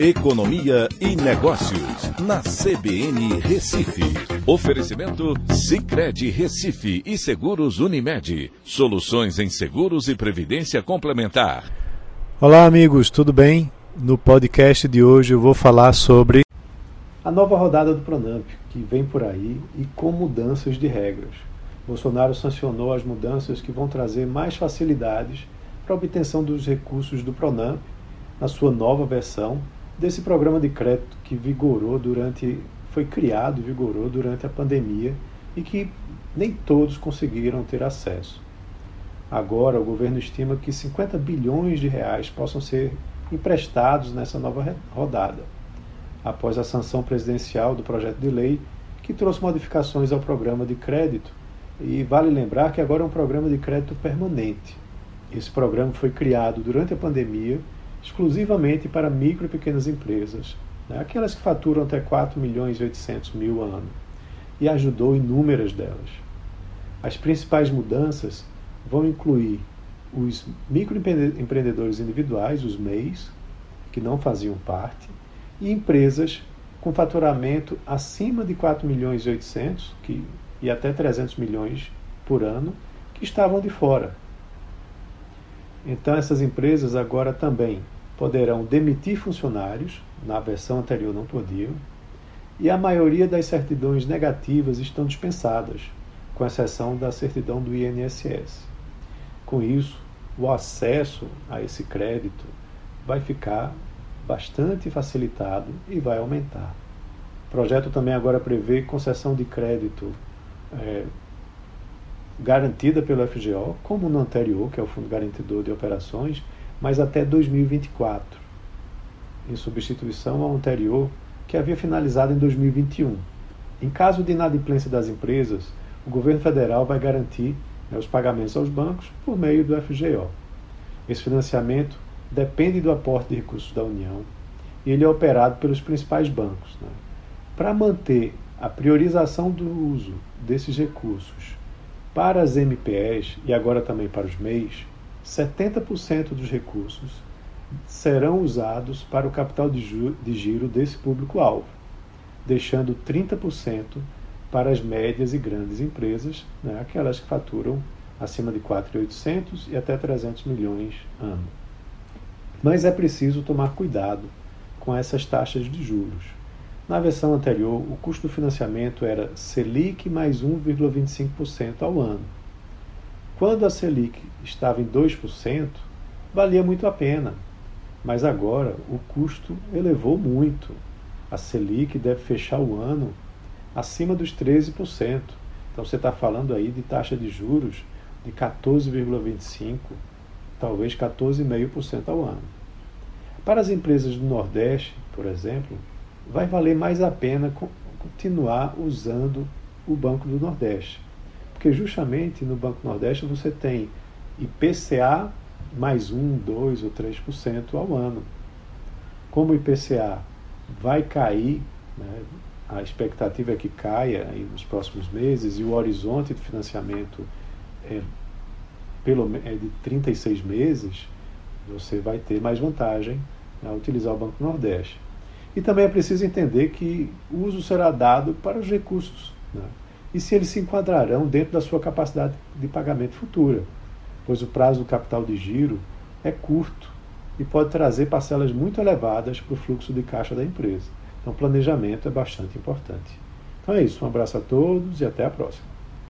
Economia e Negócios, na CBN Recife. Oferecimento Cicred Recife e Seguros Unimed. Soluções em seguros e previdência complementar. Olá, amigos, tudo bem? No podcast de hoje eu vou falar sobre a nova rodada do Pronamp, que vem por aí, e com mudanças de regras. Bolsonaro sancionou as mudanças que vão trazer mais facilidades para a obtenção dos recursos do Pronamp na sua nova versão desse programa de crédito que vigorou durante foi criado e vigorou durante a pandemia e que nem todos conseguiram ter acesso. Agora, o governo estima que 50 bilhões de reais possam ser emprestados nessa nova rodada, após a sanção presidencial do projeto de lei que trouxe modificações ao programa de crédito. E vale lembrar que agora é um programa de crédito permanente. Esse programa foi criado durante a pandemia exclusivamente para micro e pequenas empresas, né, aquelas que faturam até 4 milhões e 800 mil ano, e ajudou inúmeras delas. As principais mudanças vão incluir os microempreendedores individuais, os MEIs, que não faziam parte, e empresas com faturamento acima de 4 milhões e 800 que, e até 300 milhões por ano, que estavam de fora. Então essas empresas agora também poderão demitir funcionários, na versão anterior não podiam, e a maioria das certidões negativas estão dispensadas, com exceção da certidão do INSS. Com isso, o acesso a esse crédito vai ficar bastante facilitado e vai aumentar. O projeto também agora prevê concessão de crédito é, garantida pelo FGO, como no anterior, que é o Fundo Garantidor de Operações, mas até 2024, em substituição ao anterior, que havia finalizado em 2021. Em caso de inadimplência das empresas, o governo federal vai garantir né, os pagamentos aos bancos por meio do FGO. Esse financiamento depende do aporte de recursos da União e ele é operado pelos principais bancos. Né? Para manter a priorização do uso desses recursos para as MPEs e agora também para os MEIs, 70% dos recursos serão usados para o capital de giro desse público-alvo, deixando 30% para as médias e grandes empresas, né, aquelas que faturam acima de 4.800 e até 300 milhões ano. Mas é preciso tomar cuidado com essas taxas de juros. Na versão anterior, o custo do financiamento era Selic mais 1,25% ao ano. Quando a Selic estava em 2%, valia muito a pena, mas agora o custo elevou muito. A Selic deve fechar o ano acima dos 13%. Então você está falando aí de taxa de juros de 14,25%, talvez 14,5% ao ano. Para as empresas do Nordeste, por exemplo, vai valer mais a pena continuar usando o Banco do Nordeste porque justamente no Banco Nordeste você tem IPCA mais 1, 2 ou 3% ao ano. Como o IPCA vai cair, né, a expectativa é que caia nos próximos meses e o horizonte de financiamento é, pelo, é de 36 meses, você vai ter mais vantagem a utilizar o Banco Nordeste. E também é preciso entender que uso será dado para os recursos. Né? e se eles se enquadrarão dentro da sua capacidade de pagamento futura, pois o prazo do capital de giro é curto e pode trazer parcelas muito elevadas para o fluxo de caixa da empresa. Então, planejamento é bastante importante. Então é isso, um abraço a todos e até a próxima.